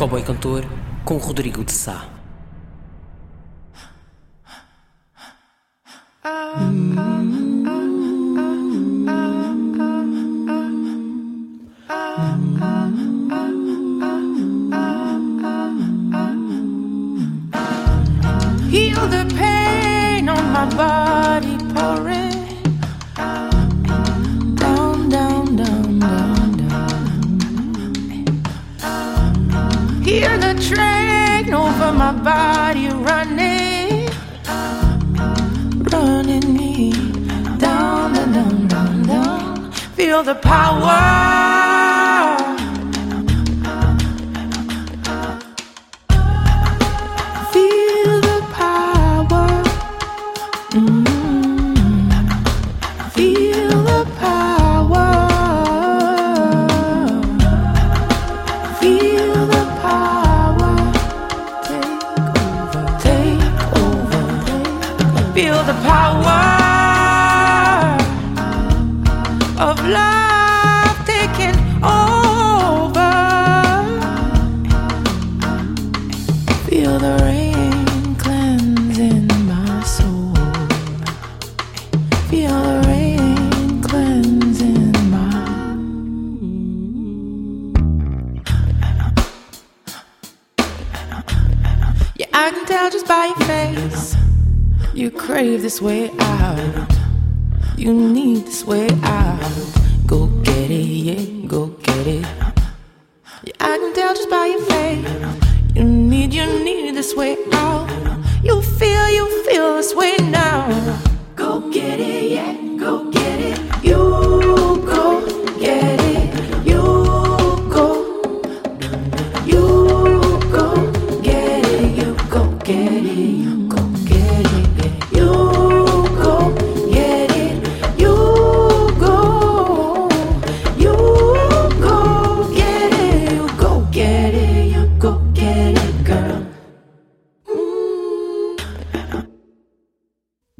Cowboy Cantor com Rodrigo de Sá. Heal Feel the power. Feel the power. Mm. Feel the power. Feel the power. Take over. Take over. Feel the power of love taking over. Feel the rain cleansing my soul. Feel the rain cleansing my. Yeah, I can tell just by your face. You crave this way out. You need this way out. Go get it, yeah, go get it. Yeah, I can tell just by your face. You need, you need this way out. You feel, you feel this way now.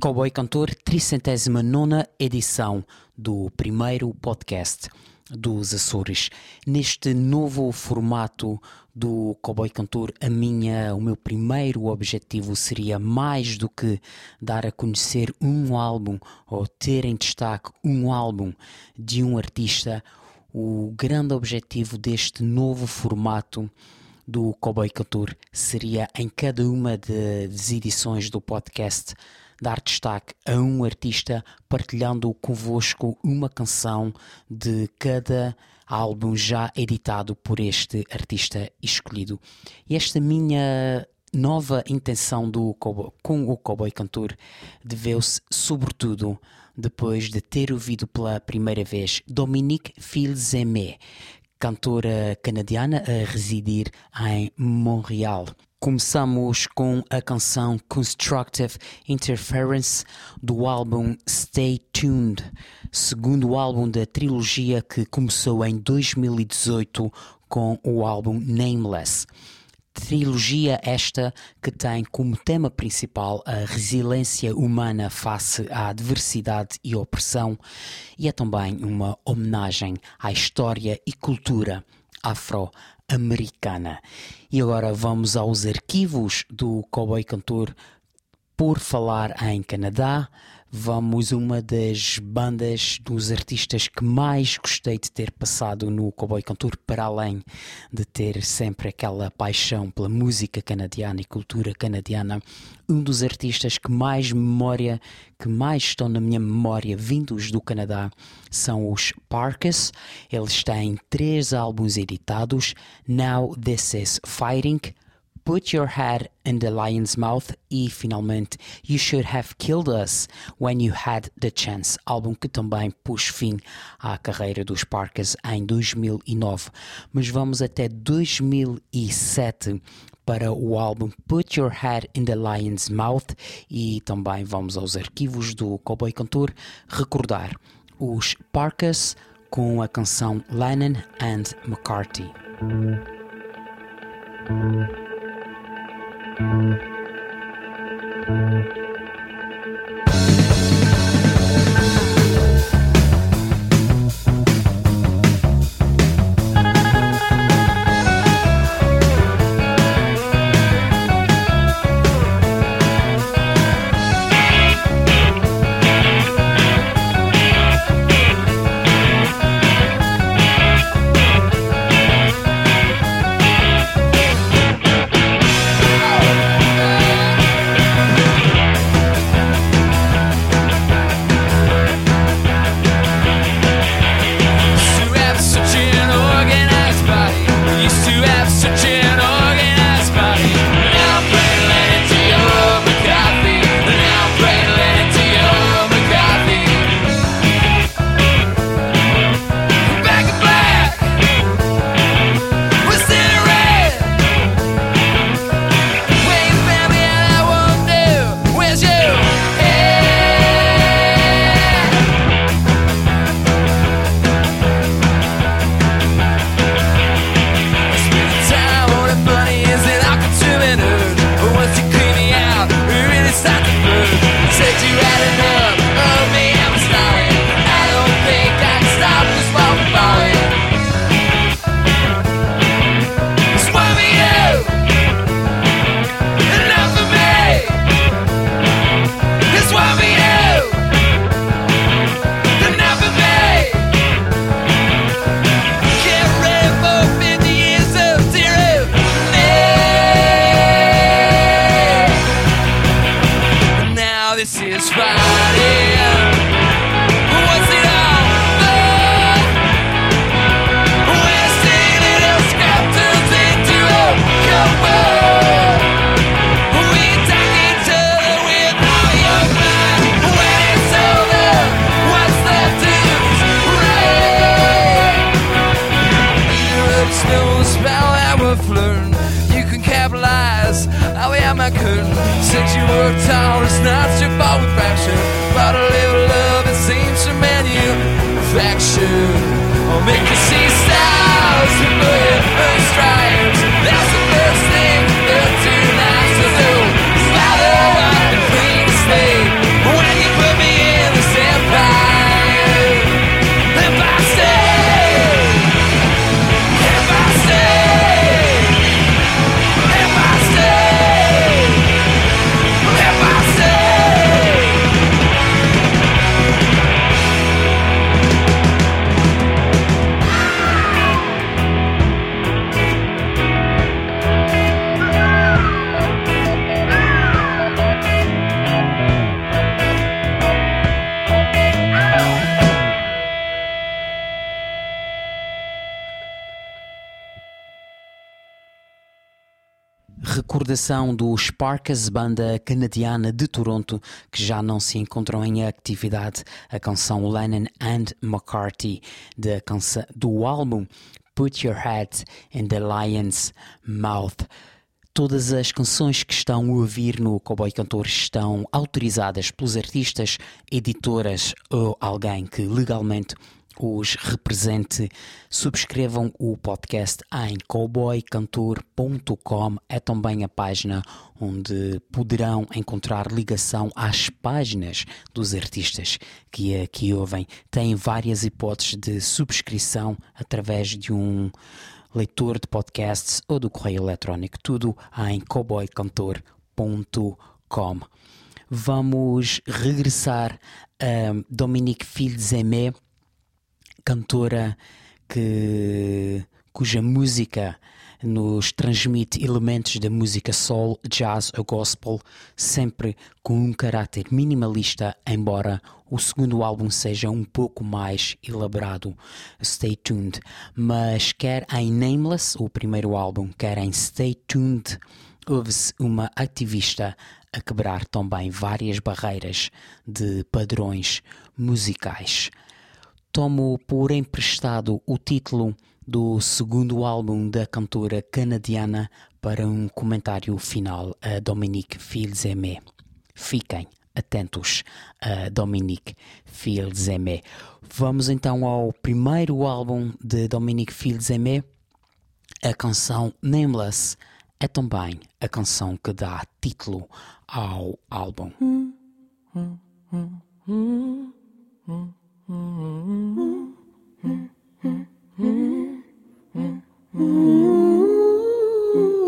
Cowboy Cantor, 309 edição do primeiro podcast dos Açores. Neste novo formato do Cowboy Cantor, a minha, o meu primeiro objetivo seria mais do que dar a conhecer um álbum ou ter em destaque um álbum de um artista. O grande objetivo deste novo formato do Cowboy Cantor seria em cada uma das edições do podcast dar destaque a um artista partilhando convosco uma canção de cada álbum já editado por este artista escolhido. E esta minha nova intenção do Cowboy- com o Cowboy Cantor deveu-se sobretudo depois de ter ouvido pela primeira vez Dominique Fils-Aimé, cantora canadiana a residir em Montreal. Começamos com a canção Constructive Interference do álbum Stay Tuned, segundo álbum da trilogia que começou em 2018 com o álbum Nameless. Trilogia esta que tem como tema principal a resiliência humana face à adversidade e opressão, e é também uma homenagem à história e cultura afro-americana. E agora vamos aos arquivos do Cowboy Cantor por falar em Canadá, vamos uma das bandas dos artistas que mais gostei de ter passado no Cowboy Cantor, para além de ter sempre aquela paixão pela música canadiana e cultura canadiana. Um dos artistas que mais memória, que mais estão na minha memória vindos do Canadá são os Parkas. Eles têm três álbuns editados: Now This Is Fighting. Put Your Head in the Lion's Mouth e finalmente You Should Have Killed Us When You Had the Chance, álbum que também pôs fim à carreira dos Parkas em 2009. Mas vamos até 2007 para o álbum Put Your Head in the Lion's Mouth e também vamos aos arquivos do Cowboy Cantor recordar os Parkas com a canção Lennon and McCarthy. Thank you. Recordação do Sparkus, banda canadiana de Toronto, que já não se encontram em atividade, a canção Lennon and McCarthy canção, do álbum Put Your Head in the Lion's Mouth. Todas as canções que estão a ouvir no Cowboy Cantor estão autorizadas pelos artistas, editoras ou alguém que legalmente os represente. Subscrevam o podcast em cowboycantor.com. É também a página onde poderão encontrar ligação às páginas dos artistas que aqui ouvem. Tem várias hipóteses de subscrição através de um leitor de podcasts ou do correio eletrónico, tudo em cowboycantor.com. Vamos regressar a Dominique Filzemé, cantora que, cuja música nos transmite elementos da música soul, jazz ou gospel, sempre com um caráter minimalista, embora o segundo álbum seja um pouco mais elaborado. Stay tuned. Mas quer em Nameless, o primeiro álbum, quer em Stay Tuned, houve-se uma ativista a quebrar também várias barreiras de padrões musicais. Tomo por emprestado o título do segundo álbum da cantora canadiana para um comentário final a Dominique Fils-Aimé. Fiquem atentos a Dominique Fils-Aimé. Vamos então ao primeiro álbum de Dominique Fils-Aimé. A canção Nameless é também a canção que dá título ao álbum. Mm-hmm. mm-hmm. mm-hmm. mm-hmm.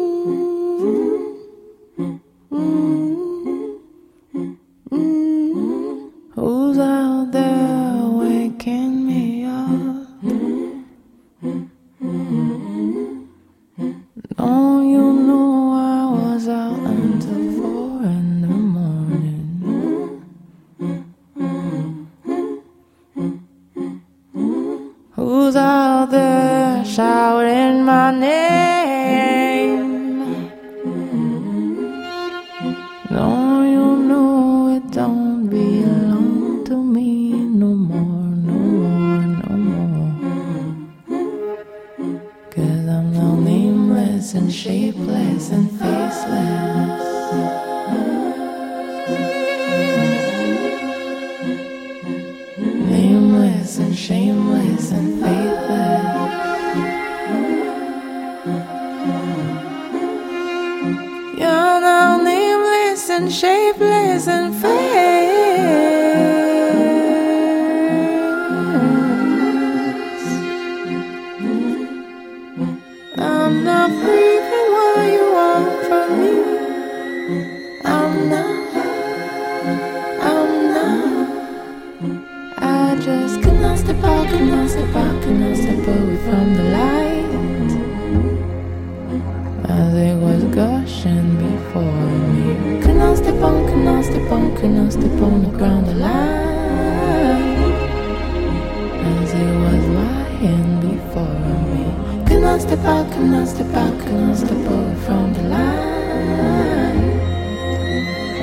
the balcony, the balcony, the boy from the line.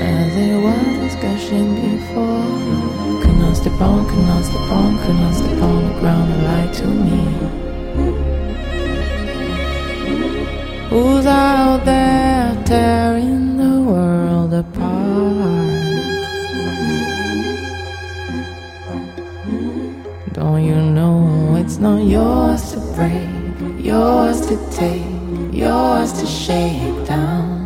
And there was gushing before. Canals the bone, canals the bone, canals the bone, the ground light to me. Who's out there tearing the world apart? Don't you know it's not yours to break? Yours to take, yours to shake down?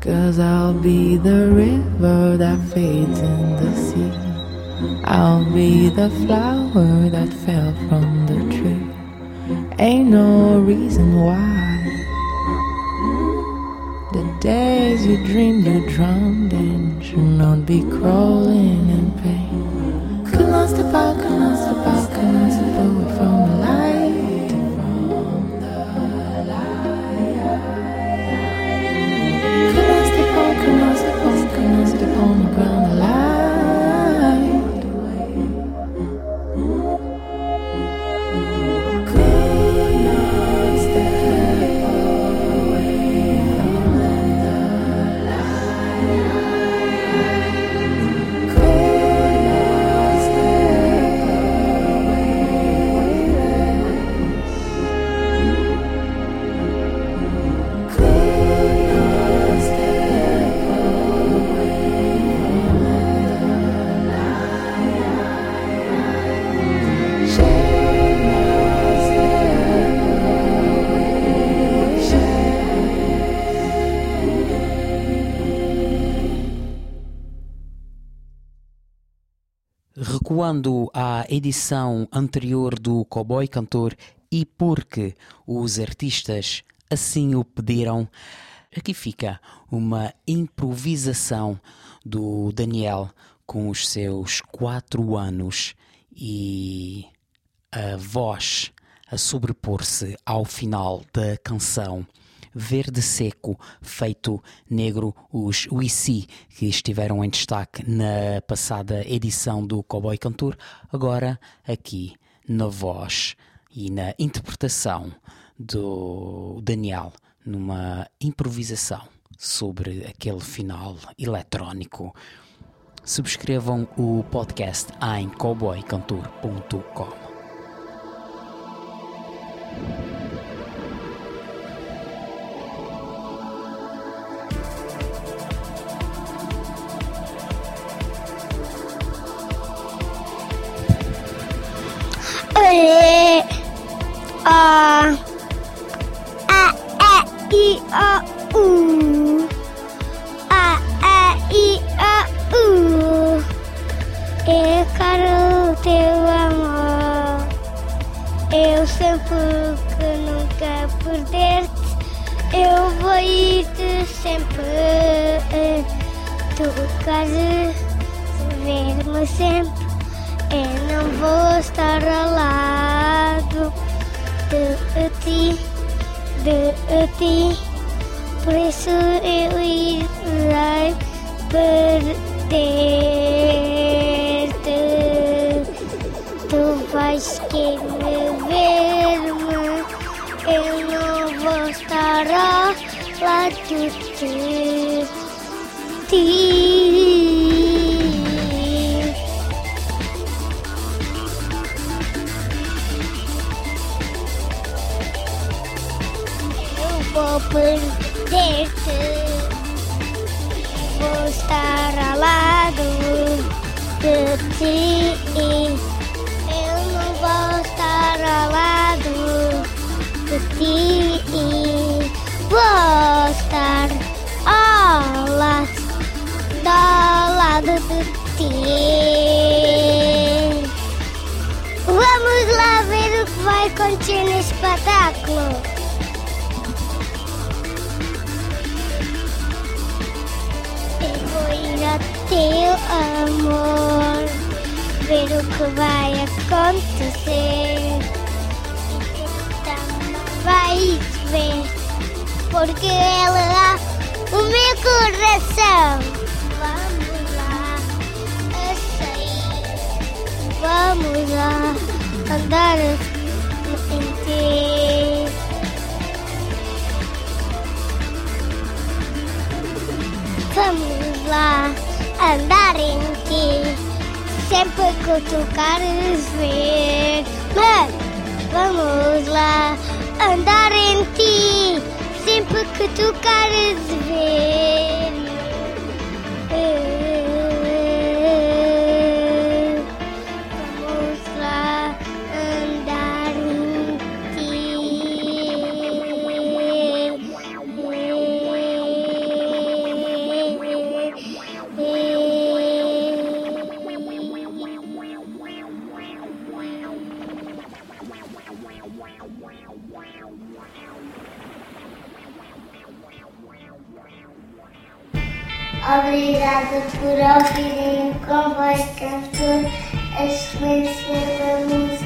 Cause I'll be the river that fades in the sea. I'll be the flower that fell from the tree. Ain't no reason why. The days you dreamed you drowned in should not be crawling in pain. Could not step out, could not step out, could not step from Recuando à edição anterior do Cowboy Cantor e porque os artistas assim o pediram, aqui fica uma improvisação do Daniel com os seus quatro anos e a voz a sobrepor-se ao final da canção. Verde Seco, feito negro, os Wissi, que estiveram em destaque na passada edição do Cowboy Cantor, agora aqui na voz e na interpretação do Daniel, numa improvisação sobre aquele final eletrónico. Subscrevam o podcast em cowboycantor.com. sempre. Tu queres ver-me sempre. Eu não vou estar ao lado de ti, de ti. Por isso eu irei perder-te. Tu vais querer ver-me. Eu não vou estar lado vai no espetáculo. Eu vou ir ao teu amor, ver o que vai acontecer. Vais ver, porque ela é o meu coração. Vamos lá a sair, vamos lá andar em ti. Vamos lá andar em ti, sempre que tu queres ver. Vamos lá andar em ti, sempre que tu queres Obrigada por ouvirem o Comboio Cantor, a excelência da música